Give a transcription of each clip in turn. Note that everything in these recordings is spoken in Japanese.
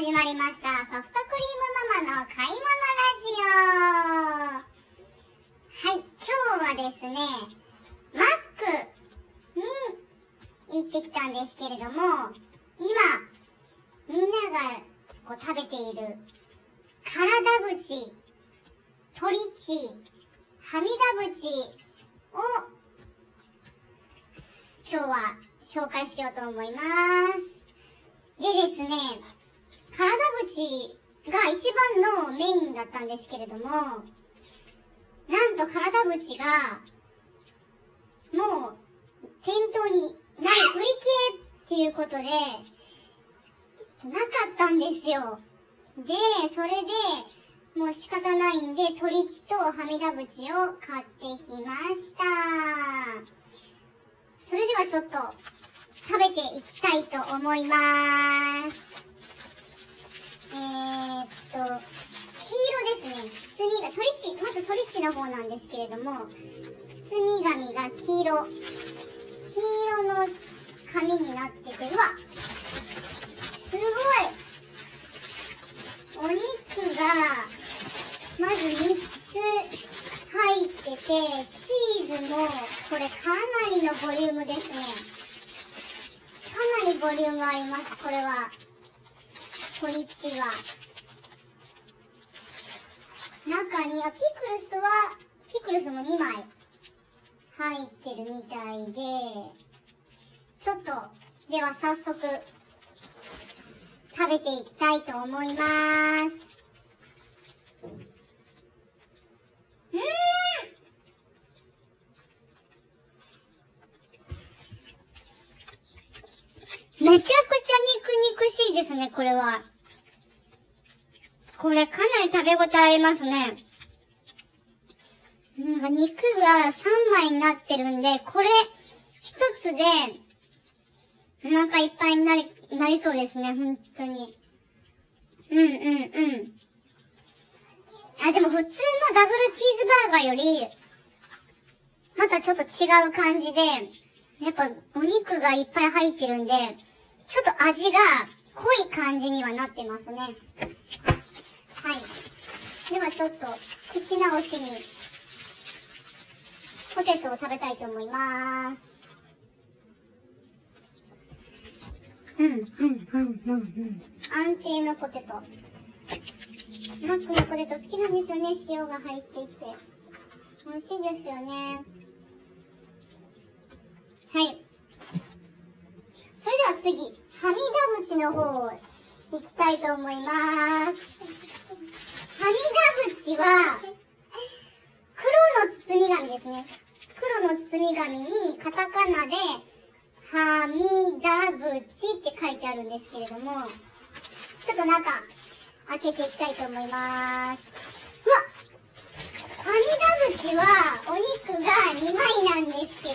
始まりました。ソフトクリームママの買い物ラジオ。はい、今日はですね、マックに行ってきたんですけれども、今、みんながこう食べている、体縁、トリチ、はみ出縁を今日は紹介しようと思います。でですね、体縁が一番のメインだったんですけれども、なんと体縁が、もう、店頭にない、売り切れっていうことで、なかったんですよ。で、それで、もう仕方ないんで、鳥地とはみ出縁を買ってきました。それではちょっと、食べていきたいと思います。えー、っと、黄色ですね。包みが、トリチ、まずトリチの方なんですけれども、包み紙が黄色。黄色の紙になってて、うわすごいお肉が、まず3つ入ってて、チーズも、これかなりのボリュームですね。かなりボリュームあります、これは。トリチは。中に、あ、ピクルスは、ピクルスも2枚入ってるみたいで、ちょっと、では早速、食べていきたいと思います。うんめちゃですね、これは。これかなり食べ応えありますね。なんか肉が3枚になってるんで、これ一つで、お腹いっぱいになり、なりそうですね、本当に。うんうんうん。あ、でも普通のダブルチーズバーガーより、またちょっと違う感じで、やっぱお肉がいっぱい入ってるんで、ちょっと味が濃い感じにはなってますね。はい。ではちょっと口直しに、ポテトを食べたいと思います。うん、うん、うん、うん。安定のポテト。マックのポテト好きなんですよね、塩が入っていて。美味しいですよね。はい。それでは次、はみ出縁の方行きたいと思います。はみ出縁は、黒の包み紙ですね。黒の包み紙にカタカナで、はみ出縁って書いてあるんですけれども、ちょっと中、開けていきたいと思います。うわはみ出縁はお肉が2枚なんですけど、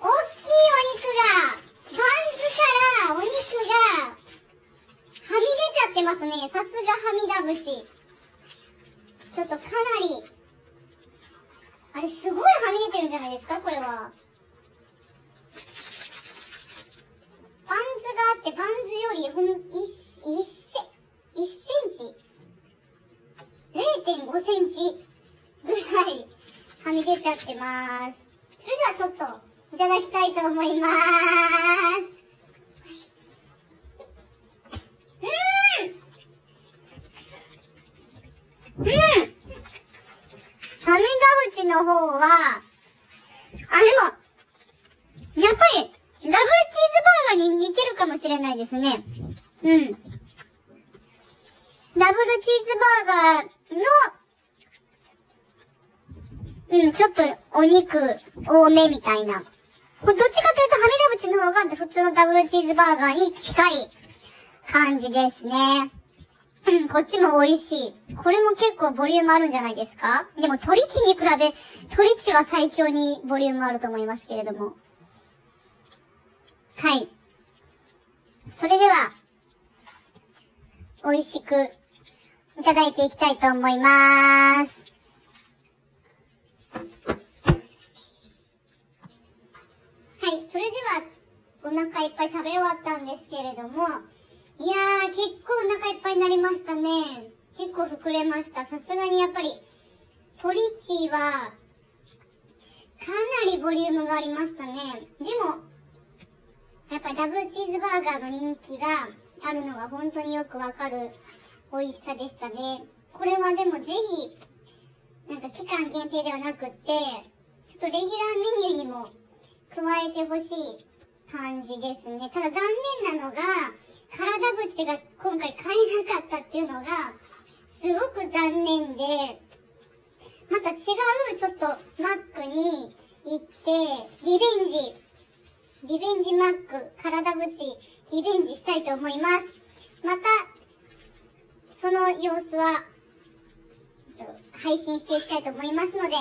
大きいお肉が、バンズからお肉が、はみ出ちゃってますね。さすがはみ出縁。ちょっとかなり、あれすごいはみ出てるんじゃないですかこれは。バンズがあって、バンズよりほん、1、1セ、1センチ ?0.5 センチぐらいはみ出ちゃってます。それではちょっと、いただきたいと思います。うーんうんはみ出縁の方は、あ、でも、やっぱり、ダブルチーズバーガーに似てるかもしれないですね。うん。ダブルチーズバーガーの、うん、ちょっとお肉多めみたいな。どっちかというと、はみ出縁の方が普通のダブルチーズバーガーに近い感じですね。こっちも美味しい。これも結構ボリュームあるんじゃないですか？でも、トリチに比べ、トリチは最強にボリュームあると思いますけれども。はい。それでは、美味しくいただいていきたいと思いまーす。はい、それでは、お腹いっぱい食べ終わったんですけれども、いやー、結構お腹いっぱいになりましたね。結構膨れました。さすがにやっぱり、トリチは、かなりボリュームがありましたね。でも、やっぱダブルチーズバーガーの人気があるのが本当によくわかる美味しさでしたね。これはでもぜひ、なんか期間限定ではなくって、ちょっとレギュラーメニューにも加えてほしい感じですね。ただ残念なのが、体縁が今回買えなかったっていうのが、すごく残念で、また違うちょっとマックに行って、リベンジ、リベンジマック、体縁、リベンジしたいと思います。また、その様子は、配信していきたいと思いますので、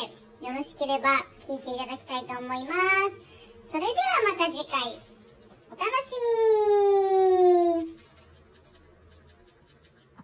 よろしければ聞いていただきたいと思います。それではまた次回、お楽しみに。